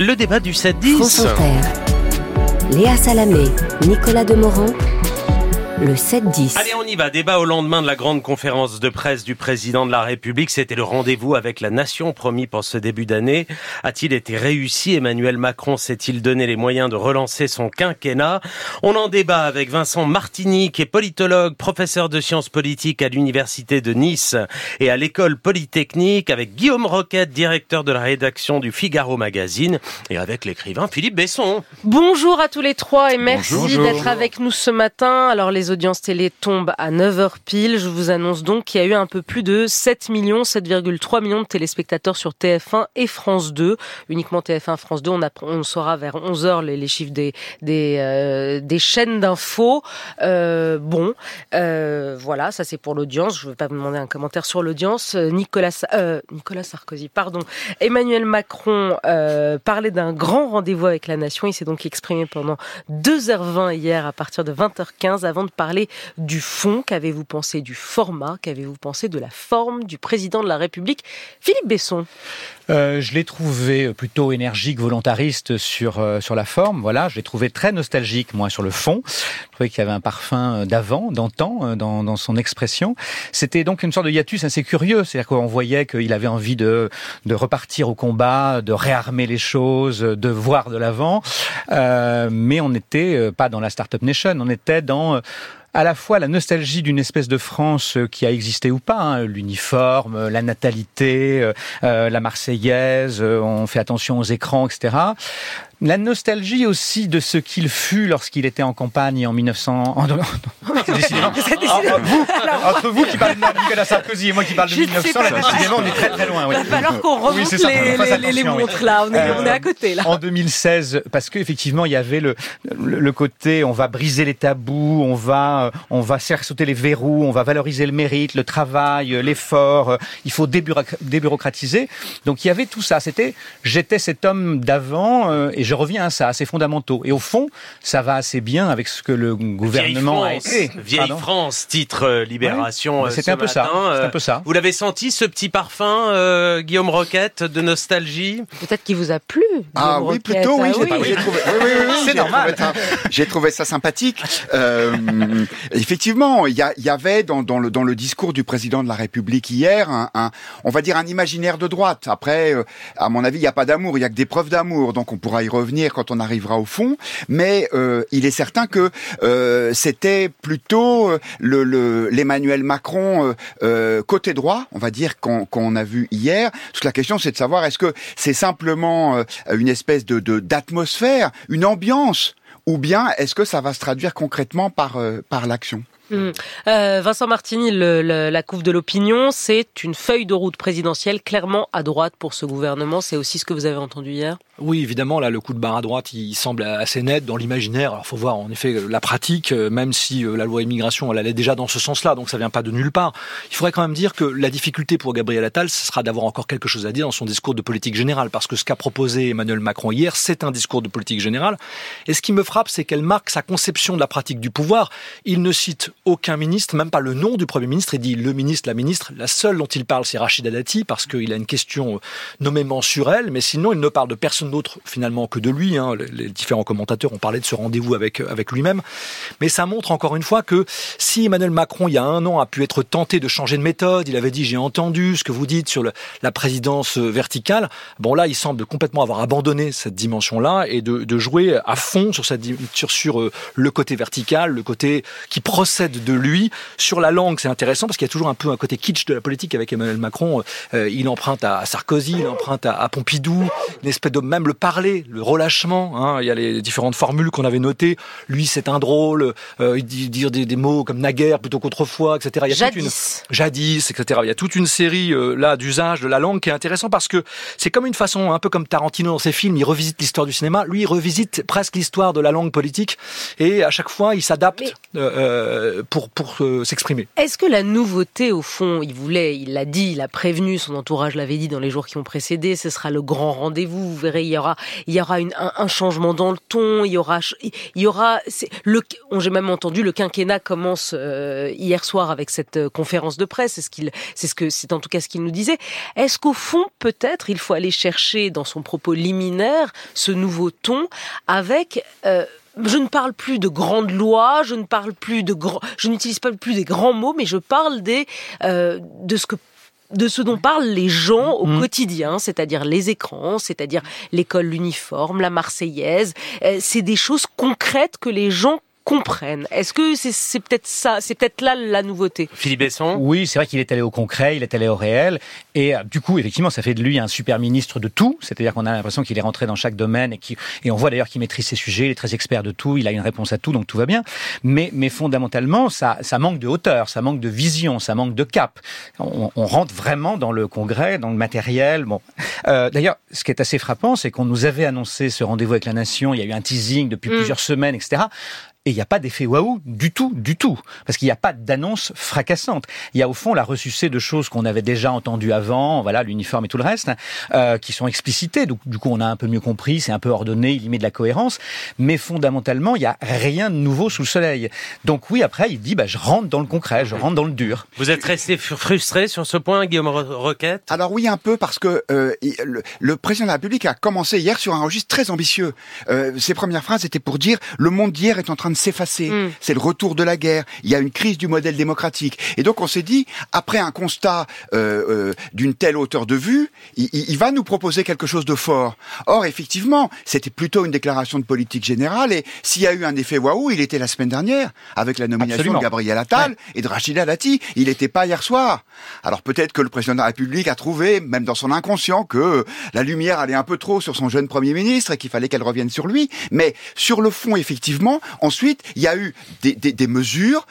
le débat du 7-10. France Inter. Léa Salamé, Nicolas Demorand, le 7-10. Allez, on y va. Débat au lendemain de la grande conférence de presse du président de la République. C'était le rendez-vous avec la nation promis pour ce début d'année. A-t-il été réussi? Emmanuel Macron s'est-il donné les moyens de relancer son quinquennat? On en débat avec Vincent Martini, qui est politologue, professeur de sciences politiques à l'université de Nice et à l'école polytechnique, avec Guillaume Roquette, directeur de la rédaction du Figaro Magazine, et avec l'écrivain Philippe Besson. Bonjour à tous les trois et merci d'être avec nous ce matin. Alors les audiences télé tombent à 9h pile. Je vous annonce donc qu'il y a eu un peu plus de 7 millions, 7,3 millions de téléspectateurs sur TF1 et France 2. Uniquement TF1, France 2, on, saura vers 11h les, chiffres des, des, euh, chaînes d'infos. Euh, bon, euh, voilà, ça c'est pour l'audience. Je ne vais pas vous demander un commentaire sur l'audience. Nicolas, Nicolas Sarkozy, pardon. Emmanuel Macron parlait d'un grand rendez-vous avec la nation. Il s'est donc exprimé pendant 2h20 hier à partir de 20h15 avant de parler du fond. Qu'avez-vous pensé du format? Qu'avez-vous pensé de la forme du président de la République? Philippe Besson. Euh, je l'ai trouvé plutôt énergique, volontariste sur euh, sur la forme. Voilà, je l'ai trouvé très nostalgique, moi, sur le fond. Je trouvais qu'il y avait un parfum d'avant, d'antan, euh, dans, dans son expression. C'était donc une sorte de hiatus assez curieux. C'est-à-dire qu'on voyait qu'il avait envie de de repartir au combat, de réarmer les choses, de voir de l'avant. Euh, mais on n'était pas dans la startup nation. On était dans à la fois la nostalgie d'une espèce de France qui a existé ou pas, hein, l'uniforme, la natalité, euh, la Marseillaise, euh, on fait attention aux écrans, etc. La nostalgie aussi de ce qu'il fut lorsqu'il était en campagne en 1900. En... décidément. Ah, vous, entre vous qui parlez de Nicolas Sarkozy et moi qui parle de 1900, là, décidément, on est très très loin. Oui. Il va falloir qu'on remonte Oui, c'est ça, les, oui. montres là. On est, Euh, on est à côté là. En 2016, parce qu'effectivement, il y avait le, le, le côté, on va briser les tabous, on va, euh, on va faire sauter les verrous, on va valoriser le mérite, le travail, euh, l'effort. Il faut débureaucra- débureaucratiser. Donc il y avait tout ça. C'était, j'étais cet homme d'avant, et je reviens à ça, à ces fondamentaux. Et au fond, ça va assez bien avec ce que le gouvernement a Vieille France, été. Vieille Pardon. France, titre euh, Libération. Ouais, euh, c'était un peu ça, un Euh, peu ça. Vous l'avez senti ce petit parfum, euh, Guillaume Roquette, de nostalgie? Peut-être qu'il vous a plu. Ah Guillaume oui, Roquette. plutôt, oui. Ah j'ai- J'ai trouvé, oui, oui, oui, C'est normal. trouvé ça- J'ai trouvé ça sympathique. Euh, effectivement, il y, a- avait dans, dans le, dans le discours du président de la République hier, un, un- on va dire un imaginaire de droite. Après, euh, à mon avis, il n'y a pas d'amour, il y a que des preuves d'amour. Donc on pourra y revenir quand on arrivera au fond. Mais euh, il est certain que euh, c'était plutôt euh, le le- l'Emmanuel Macron euh, euh, côté droit, on va dire qu'on a vu hier. Toute la question, c'est de savoir est-ce que c'est simplement euh, une espèce de d'atmosphère, une ambiance, ou bien est-ce que ça va se traduire concrètement par par l'action? Euh, Vincent Martini, le- le- la couve de l'opinion, c'est une feuille de route présidentielle clairement à droite pour ce gouvernement. C'est aussi ce que vous avez entendu hier? Oui, évidemment, là, le coup de barre à droite, il semble assez net dans l'imaginaire. Alors, faut voir, en effet, la pratique, euh, même si euh, la loi immigration, elle allait déjà dans ce sens-là, donc ça vient pas de nulle part. Il faudrait quand même dire que la difficulté pour Gabriel Attal, ce sera d'avoir encore quelque chose à dire dans son discours de politique générale, parce que ce qu'a proposé Emmanuel Macron hier, c'est un discours de politique générale. Et ce qui me frappe, c'est qu'elle marque sa conception de la pratique du pouvoir. Il ne cite aucun ministre, même pas le nom du Premier ministre, il dit le ministre, la ministre. La seule dont il parle, c'est Rachida Dati, parce qu'il a une question euh, nommément sur elle, mais sinon, il ne parle de personne d'autre finalement que de lui. hein. Les, différents commentateurs ont parlé de ce rendez-vous avec, avec lui-même. Mais ça montre encore une fois que si Emmanuel Macron, il y a un an, a pu être tenté de changer de méthode, il avait dit j'ai entendu ce que vous dites sur la présidence verticale, bon là, il semble complètement avoir abandonné cette dimension-là et de, jouer à fond sur, sur, sur euh, le côté vertical, le côté qui procède de lui. Sur la langue, c'est intéressant parce qu'il y a toujours un peu un côté kitsch de la politique avec Emmanuel Macron. Euh, il emprunte à Sarkozy, il emprunte à, à Pompidou, une espèce de même le parler, le relâchement. Hein, il y a les différentes formules qu'on avait notées. Lui, c'est un drôle. Euh, il dit dire des, des mots comme naguère plutôt qu'autrefois, etc. Il y a toute une- Jadis. jadis, etc. Il y a toute une série euh, là d'usage de la langue qui est intéressant parce que c'est comme une façon, un peu comme Tarantino dans ses films, il revisite l'histoire du cinéma. Lui, il revisite presque l'histoire de la langue politique et à chaque fois, il s'adapte euh, pour, pour s'exprimer. Est-ce que la nouveauté, au fond, il voulait, il l'a dit, il a prévenu, son entourage l'avait dit dans les jours qui ont précédé, ce sera le grand rendez-vous. Vous verrez, il y aura, il y aura un, changement dans le ton. Il y aura, il y aura. J'ai même entendu le quinquennat commence hier soir avec cette conférence de presse. C'est ce qu'il, c'est ce que, c'est en tout cas ce qu'il nous disait. Est-ce qu'au fond, peut-être, il faut aller chercher dans son propos liminaire ce nouveau ton avec euh, je ne parle plus de grandes lois, je ne parle plus de je n'utilise pas plus des grands mots, mais je parle des euh, de ce que de ce dont parlent les gens au mmh. quotidien, c'est-à-dire les écrans, c'est-à-dire l'école, l'uniforme, la Marseillaise. Euh, c'est des choses concrètes que les gens comprennent. Est-ce que c'est peut-être ça, c'est peut-être là la nouveauté? Philippe Besson? Oui, c'est vrai qu'il est allé au concret, il est allé au réel, et euh, du coup, effectivement, ça fait de lui un super ministre de tout. C'est-à-dire qu'on a l'impression qu'il est rentré dans chaque domaine et, qui, et on voit d'ailleurs qu'il maîtrise ses sujets, il est très expert de tout, il a une réponse à tout, donc tout va bien. Mais, mais fondamentalement, ça, ça manque de hauteur, ça manque de vision, ça manque de cap. On, on rentre vraiment dans le congrès, dans le matériel. Bon, euh, d'ailleurs, ce qui est assez frappant, c'est qu'on nous avait annoncé ce rendez-vous avec la nation. Il y a eu un teasing depuis mm. plusieurs semaines, etc. Et il n'y a pas d'effet waouh du tout, du tout. Parce qu'il n'y a pas d'annonce fracassante. Il y a au fond la ressucée de choses qu'on avait déjà entendues avant, voilà, l'uniforme et tout le reste, euh, qui sont explicitées. Donc, du coup, on a un peu mieux compris, c'est un peu ordonné, il y met de la cohérence. Mais fondamentalement, il n'y a rien de nouveau sous le soleil. Donc oui, après, il dit, bah, je rentre dans le concret, je rentre dans le dur. Vous êtes resté frustré sur ce point, Guillaume Roquette? Alors oui, un peu, parce que euh, le, président de la République a commencé hier sur un registre très ambitieux. Euh, ses premières phrases étaient pour dire, le monde d'hier est en train de s'effacer. Mm. C'est le retour de la guerre. Il y a une crise du modèle démocratique. Et donc on s'est dit, après un constat euh, euh, d'une telle hauteur de vue, il, va nous proposer quelque chose de fort. Or, effectivement, c'était plutôt une déclaration de politique générale. Et s'il y a eu un effet waouh, il était la semaine dernière avec la nomination de Gabriel Attal et de Rachida Dati. Il n'était pas hier soir. Alors peut-être que le président de la République a trouvé, même dans son inconscient, que la lumière allait un peu trop sur son jeune Premier ministre et qu'il fallait qu'elle revienne sur lui. Mais sur le fond, effectivement, on Ensuite, il y a eu des, mesures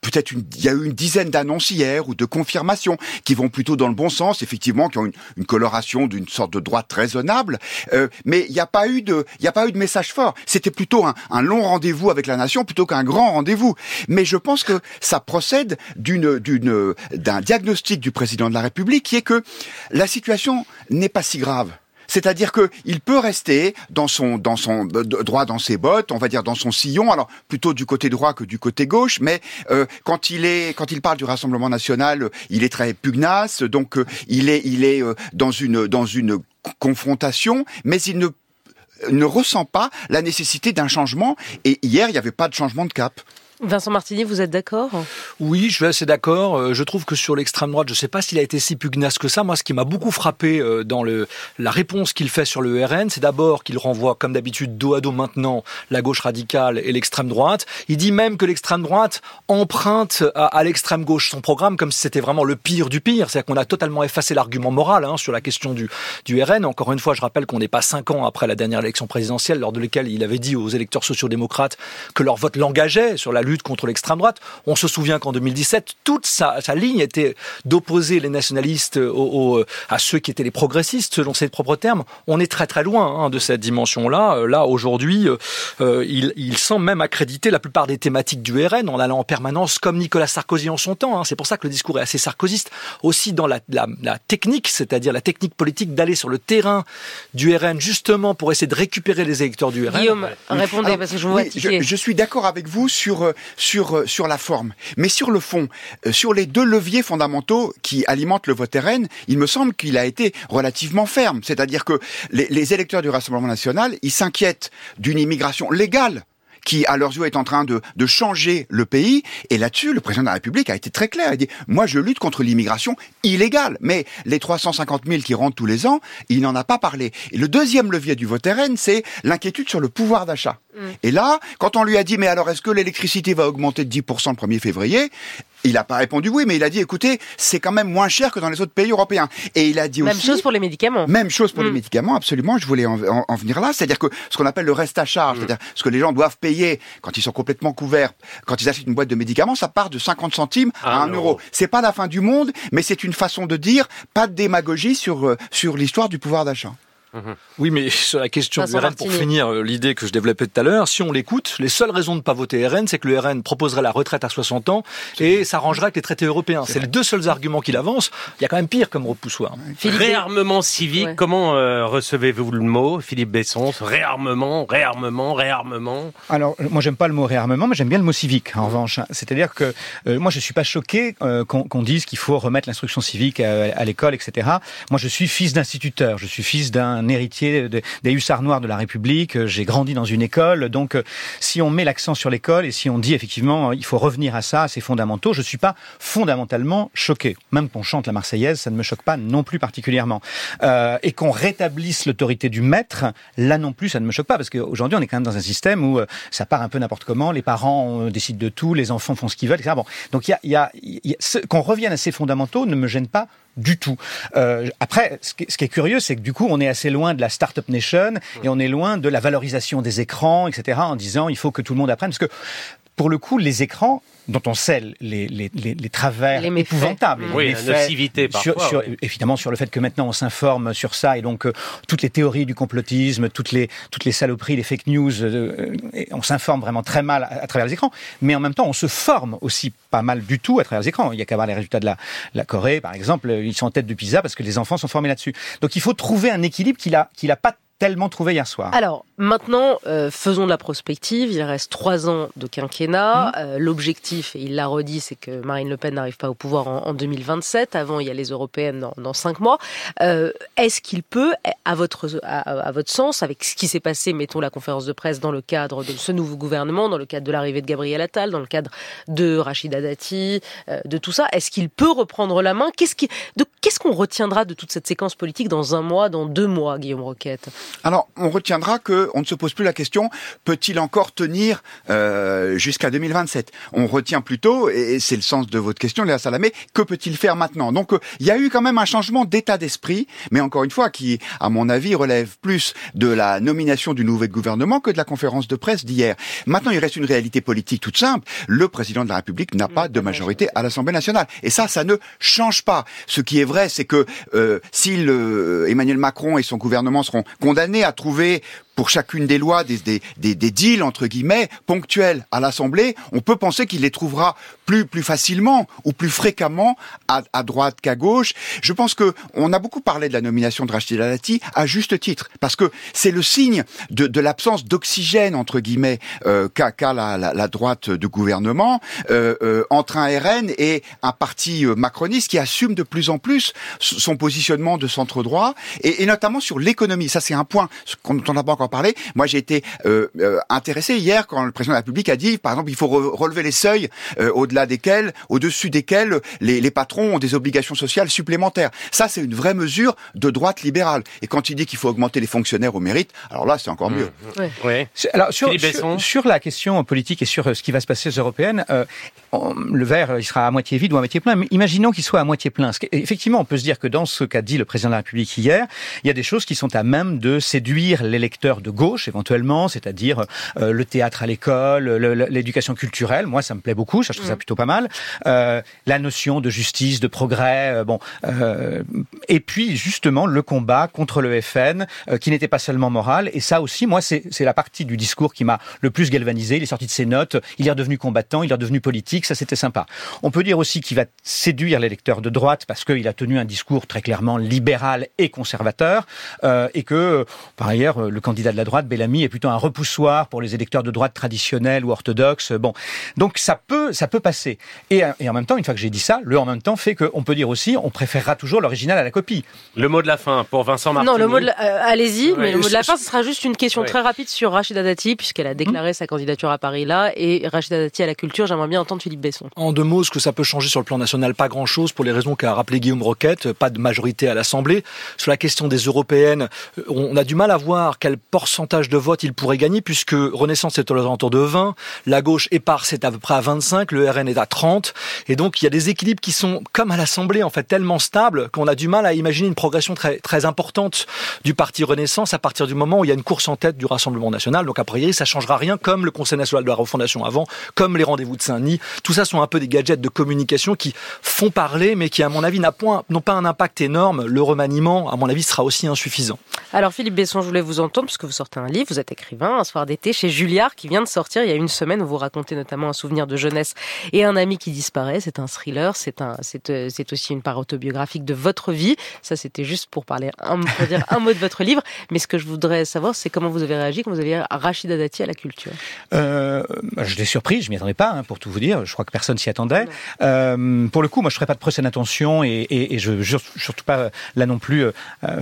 peut-être il y a eu une dizaine d'annonces hier ou de confirmations qui vont plutôt dans le bon sens, effectivement, qui ont une, une coloration d'une sorte de droite raisonnable. Euh, mais il n'y a pas eu de, message fort. C'était plutôt un, long rendez-vous avec la nation plutôt qu'un grand rendez-vous. Mais je pense que ça procède d'un diagnostic du président de la République qui est que la situation n'est pas si grave. C'est-à-dire qu'il peut rester dans son, dans son euh, droit dans ses bottes, on va dire dans son sillon, alors plutôt du côté droit que du côté gauche, mais euh, quand il est, quand il parle du Rassemblement national, il est très pugnace, donc euh, il est, il est dans une, dans une confrontation, mais il ne ne ressent pas la nécessité d'un changement. Et hier, il n'y avait pas de changement de cap. Vincent Martini, vous êtes d'accord? Oui, je suis assez d'accord. Euh, je trouve que sur l'extrême droite, je ne sais pas s'il a été si pugnace que ça. Moi, ce qui m'a beaucoup frappé euh, dans la réponse qu'il fait sur le RN, c'est d'abord qu'il renvoie, comme d'habitude, dos à dos maintenant, la gauche radicale et l'extrême droite. Il dit même que l'extrême droite emprunte à, l'extrême gauche son programme comme si c'était vraiment le pire du pire. C'est-à-dire qu'on a totalement effacé l'argument moral hein, sur la question du, du RN. Encore une fois, je rappelle qu'on n'est pas cinq ans après la dernière élection présidentielle, lors de laquelle il avait dit aux électeurs sociaux-démocrates que leur vote l'engageait sur la lutte contre l'extrême droite. On se souvient qu'en 2017, toute sa, ligne était d'opposer les nationalistes à ceux qui étaient les progressistes, selon ses propres termes. On est très très loin hein, de cette dimension-là. Euh, là, aujourd'hui, euh, euh, il, il, semble même accréditer la plupart des thématiques du RN en allant en permanence comme Nicolas Sarkozy en son temps. Hein. C'est pour ça que le discours est assez sarkozyste. Aussi dans la, technique, c'est-à-dire la technique politique d'aller sur le terrain du RN justement pour essayer de récupérer les électeurs du RN. Guillaume, répondez parce que je vous vois je, je, suis d'accord avec vous sur sur, euh, sur la forme. Mais sur le fond, euh, sur les deux leviers fondamentaux qui alimentent le vote RN, il me semble qu'il a été relativement ferme. C'est-à-dire que les, les électeurs du Rassemblement national, ils s'inquiètent d'une immigration légale qui, à leurs yeux, est en train de, de changer le pays. Et là-dessus, le président de la République a été très clair. Il dit, moi, je lutte contre l'immigration illégale. Mais les 350 000 qui rentrent tous les ans, il n'en a pas parlé. Et le deuxième levier du vote RN, c'est l'inquiétude sur le pouvoir d'achat. Mm. Et là, quand on lui a dit, mais alors est-ce que l'électricité va augmenter de 10% le 1er février? Il n'a pas répondu oui, mais il a dit écoutez, c'est quand même moins cher que dans les autres pays européens. Et il a dit même chose pour les médicaments. Même chose pour les mm. médicaments, absolument. Je voulais en, venir là, c'est-à-dire que ce qu'on appelle le reste à charge, mm. c'est-à-dire ce que les gens doivent payer quand ils sont complètement couverts, quand ils achètent une boîte de médicaments, ça part de 50 centimes à 1 euro. C'est pas la fin du monde, mais c'est une façon de dire pas de démagogie sur euh, sur l'histoire du pouvoir d'achat. Mhm. Oui, mais sur la question du RN, pour finir euh, l'idée que je développais tout à l'heure, si on l'écoute, les seules raisons de ne pas voter RN, c'est que le RN proposerait la retraite à 60 ans et s'arrangerait avec les traités européens. C'est les deux seuls arguments qu'il avance. Il y a quand même pire comme repoussoir. Réarmement civique, comment euh, recevez-vous le mot, Philippe Besson? Réarmement, réarmement, réarmement Alors, moi, j'aime pas le mot réarmement, mais j'aime bien le mot civique, en revanche. C'est-à-dire que moi, je suis pas choqué qu'on dise qu'il faut remettre l'instruction civique à, à l'école, etc. Moi, je suis fils d'instituteur. Je suis fils d'un héritier des hussards noirs de la République. J'ai grandi dans une école. Donc, euh, si on met l'accent sur l'école et si on dit effectivement il faut revenir à ça, à ces fondamentaux, je suis pas fondamentalement choqué. Même qu'on chante la Marseillaise, ça ne me choque pas non plus particulièrement. Euh, et qu'on rétablisse l'autorité du maître, là non plus, ça ne me choque pas parce qu'aujourd'hui on est quand même dans un système où euh, ça part un peu n'importe comment. Les parents décident de tout, les enfants font ce qu'ils veulent, etc. Donc qu'on revienne à ces fondamentaux ne me gêne pas du tout. Euh, après, ce qui, est curieux, c'est que du coup, on est assez loin de la startup nation et on est loin de la valorisation des écrans, etc. En disant, il faut que tout le monde apprenne, parce que pour le coup, les écrans, dont on sait les, les, les, les travers épouvantables. Oui, la nocivité parfois. Sur, Évidemment, sur le fait que maintenant on s'informe sur ça et donc euh, toutes les théories du complotisme, toutes les, toutes les saloperies, les fake news, euh, on s'informe vraiment très mal à, travers les écrans. Mais en même temps, on se forme aussi pas mal du tout à travers les écrans. Il y a qu'à voir les résultats de la, la Corée, par exemple. Ils sont en tête de PISA parce que les enfants sont formés là-dessus. Donc il faut trouver un équilibre qu'il a, qu'il a pas tellement trouvé hier soir. Alors, maintenant, euh, faisons de la prospective. Il reste trois ans de quinquennat. Mmh. Euh, l'objectif, et il l'a redit, c'est que Marine Le Pen n'arrive pas au pouvoir en, 2027. Avant, il y a les européennes dans, cinq mois. Euh, est-ce qu'il peut, à votre, à, votre sens, avec ce qui s'est passé, mettons la conférence de presse dans le cadre de ce nouveau gouvernement, dans le cadre de l'arrivée de Gabriel Attal, dans le cadre de Rachida Dati, de tout ça, est-ce qu'il peut reprendre la main? Qu'est-ce qu'on retiendra de toute cette séquence politique dans un mois, dans deux mois, Guillaume Roquette? Alors, on retiendra que on ne se pose plus la question peut-il encore tenir euh, jusqu'à 2027 On retient plutôt, et c'est le sens de votre question, Léa Salamé, que peut-il faire maintenant? Donc, euh, il y a eu quand même un changement d'état d'esprit, mais encore une fois, qui, à mon avis, relève plus de la nomination du nouvel gouvernement que de la conférence de presse d'hier. Maintenant, il reste une réalité politique toute simple. Le président de la République n'a pas de majorité à l'Assemblée nationale, et ça, ça ne change pas. Ce qui est vrai, c'est que euh, si Emmanuel Macron et son gouvernement seront condamnés à trouver pour chacune des lois des, des, des, des deals entre guillemets ponctuels à l'Assemblée, on peut penser qu'il les trouvera plus plus facilement ou plus fréquemment à, à droite qu'à gauche. Je pense que on a beaucoup parlé de la nomination de Rachida Dati à juste titre parce que c'est le signe de, de l'absence d'oxygène entre guillemets euh, qu'a la, la, la, droite de gouvernement euh, euh, entre un RN et un parti euh, macroniste qui assume de plus en plus son positionnement de centre droit et, et notamment sur l'économie. Ça c'est un point qu'on n'entend pas encore parler. Moi, j'ai été euh, euh, intéressé hier quand le président de la République a dit, par exemple, il faut relever les seuils euh, au-delà desquels, au-dessus desquels les, les, patrons ont des obligations sociales supplémentaires. Ça, c'est une vraie mesure de droite libérale. Et quand il dit qu'il faut augmenter les fonctionnaires au mérite, alors là, c'est encore mieux. Mmh. Ouais. Alors sur, sur, la question politique et sur ce qui va se passer aux européennes, le verre, il sera à moitié vide ou à moitié plein. Mais imaginons qu'il soit à moitié plein. Effectivement, on peut se dire que dans ce qu'a dit le président de la République hier, il y a des choses qui sont à même de séduire l'électeur de gauche éventuellement, c'est-à-dire euh, le théâtre à l'école, l'éducation culturelle. Moi, ça me plaît beaucoup, ça, je trouve ça mm. plutôt pas mal. Euh, la notion de justice, de progrès, euh, bon. et puis justement le combat contre le FN, qui n'était pas seulement moral. Et ça aussi, moi, c'est la partie du discours qui m'a le plus galvanisé. Il est sorti de ses notes, il est redevenu combattant, il est redevenu politique. Ça, c'était sympa. On peut dire aussi qu'il va séduire l'électeur de droite parce qu'il a tenu un discours très clairement libéral et conservateur, et que par ailleurs le candidat de la droite, Bellamy, est plutôt un repoussoir pour les électeurs de droite traditionnels ou orthodoxes. Bon, donc ça peut, ça peut passer. Et, et en même temps, une fois que j'ai dit ça, le en même temps fait qu'on peut dire aussi, on préférera toujours l'original à la copie. Le mot de la fin pour Vincent Martin. Non, le mot de la... Euh, allez-y, mais le mot de la fin, ce sera juste une question très rapide sur Rachida Dati, puisqu'elle a déclaré mmh. sa candidature à Paris là, et Rachida Dati à la culture. J'aimerais bien entendre Philippe Besson. En deux mots, ce que ça peut changer sur le plan national, pas grand-chose pour les raisons qu'a rappelé Guillaume Roquette, pas de majorité à l'Assemblée. Sur la question des européennes, on a du mal à voir quel pourcentage de vote il pourrait gagner puisque Renaissance est aux alentours de 20, la gauche éparse est à peu près à 25, le RN est à 30, et donc il y a des équilibres qui sont comme à l'Assemblée en fait tellement stables qu'on a du mal à imaginer une progression très très importante du parti Renaissance à partir du moment où il y a une course en tête du Rassemblement national. Donc a priori ça changera rien comme le Conseil national de la refondation avant, comme les rendez-vous de Saint-Denis. Tout ça sont un peu des gadgets de communication qui font parler, mais qui, à mon avis, n'ont pas un impact énorme. Le remaniement, à mon avis, sera aussi insuffisant. Alors Philippe Besson, je voulais vous entendre vous sortez un livre, vous êtes écrivain, un soir d'été chez Julliard qui vient de sortir il y a une semaine où vous racontez notamment un souvenir de jeunesse et un ami qui disparaît. C'est un thriller, c'est un, c'est, euh, c'est aussi une part autobiographique de votre vie. Ça, c'était juste pour parler un, pour dire un mot de votre livre. Mais ce que je voudrais savoir, c'est comment vous avez réagi quand vous avez Rachida Dati à la culture. Euh, je l'ai surpris, je m'y attendais pas, hein, pour tout vous dire. Je crois que personne s'y attendait. Euh, pour le coup, moi, je ferai pas de procès d'intention et, et, et je surtout pas là non plus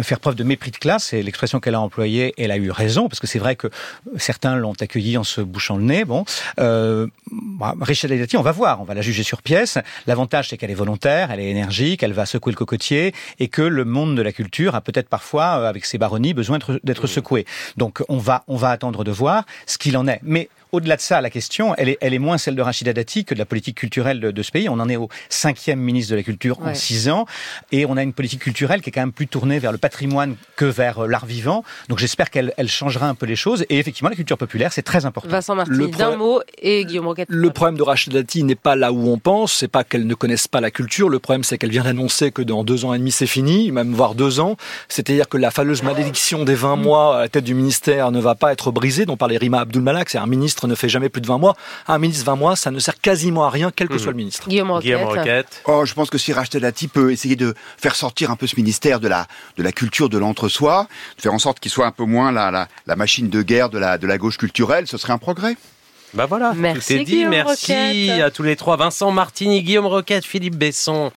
faire preuve de mépris de classe. Et l'expression qu'elle a employée, elle a eu raison parce que c'est vrai que certains l'ont accueillie en se bouchant le nez. Bon, euh, bah, Rachida Dati, on va voir, on va la juger sur pièce. L'avantage, c'est qu'elle est volontaire, elle est énergique, elle va secouer le cocotier et que le monde de la culture a peut-être parfois, euh, avec ses baronnies, besoin d'être secoué. Donc on va on va attendre de voir ce qu'il en est. Mais au-delà de ça, la question, elle est, elle est moins celle de Rachida Dati que de la politique culturelle de, ce pays. On en est au cinquième ministre de la Culture en six ans, et on a une politique culturelle qui est quand même plus tournée vers le patrimoine que vers euh, l'art vivant. Donc j'espère qu'elle elle changera un peu les choses. Et effectivement, la culture populaire, c'est très important. Vincent Martini, d'un mot, et Guillaume Roquette. Le problème de Rachida Dati n'est pas là où on pense, c'est pas qu'elle ne connaisse pas la culture. Le problème, c'est qu'elle vient d'annoncer que dans deux ans et demi, c'est fini, même voire deux ans. C'est-à-dire que la fameuse malédiction des 20 mois à la tête du ministère ne va pas être brisée, dont parlait Rima Abdulmalak. C'est un ministre ne fait jamais plus de 20 mois. Un ministre 20 mois, ça ne sert quasiment à rien, quel que hmm. soit le ministre. Guillaume Roquette. Oh, je pense que si Rachida Dati peut essayer de faire sortir un peu ce ministère de la, de la culture de l'entre-soi, de faire en sorte qu'il soit un peu moins la, la, la, machine de guerre de la, de la gauche culturelle, ce serait un progrès. Bah voilà, merci, tout est dit. merci à tous les trois. Vincent Martini, Guillaume Roquette, Philippe Besson.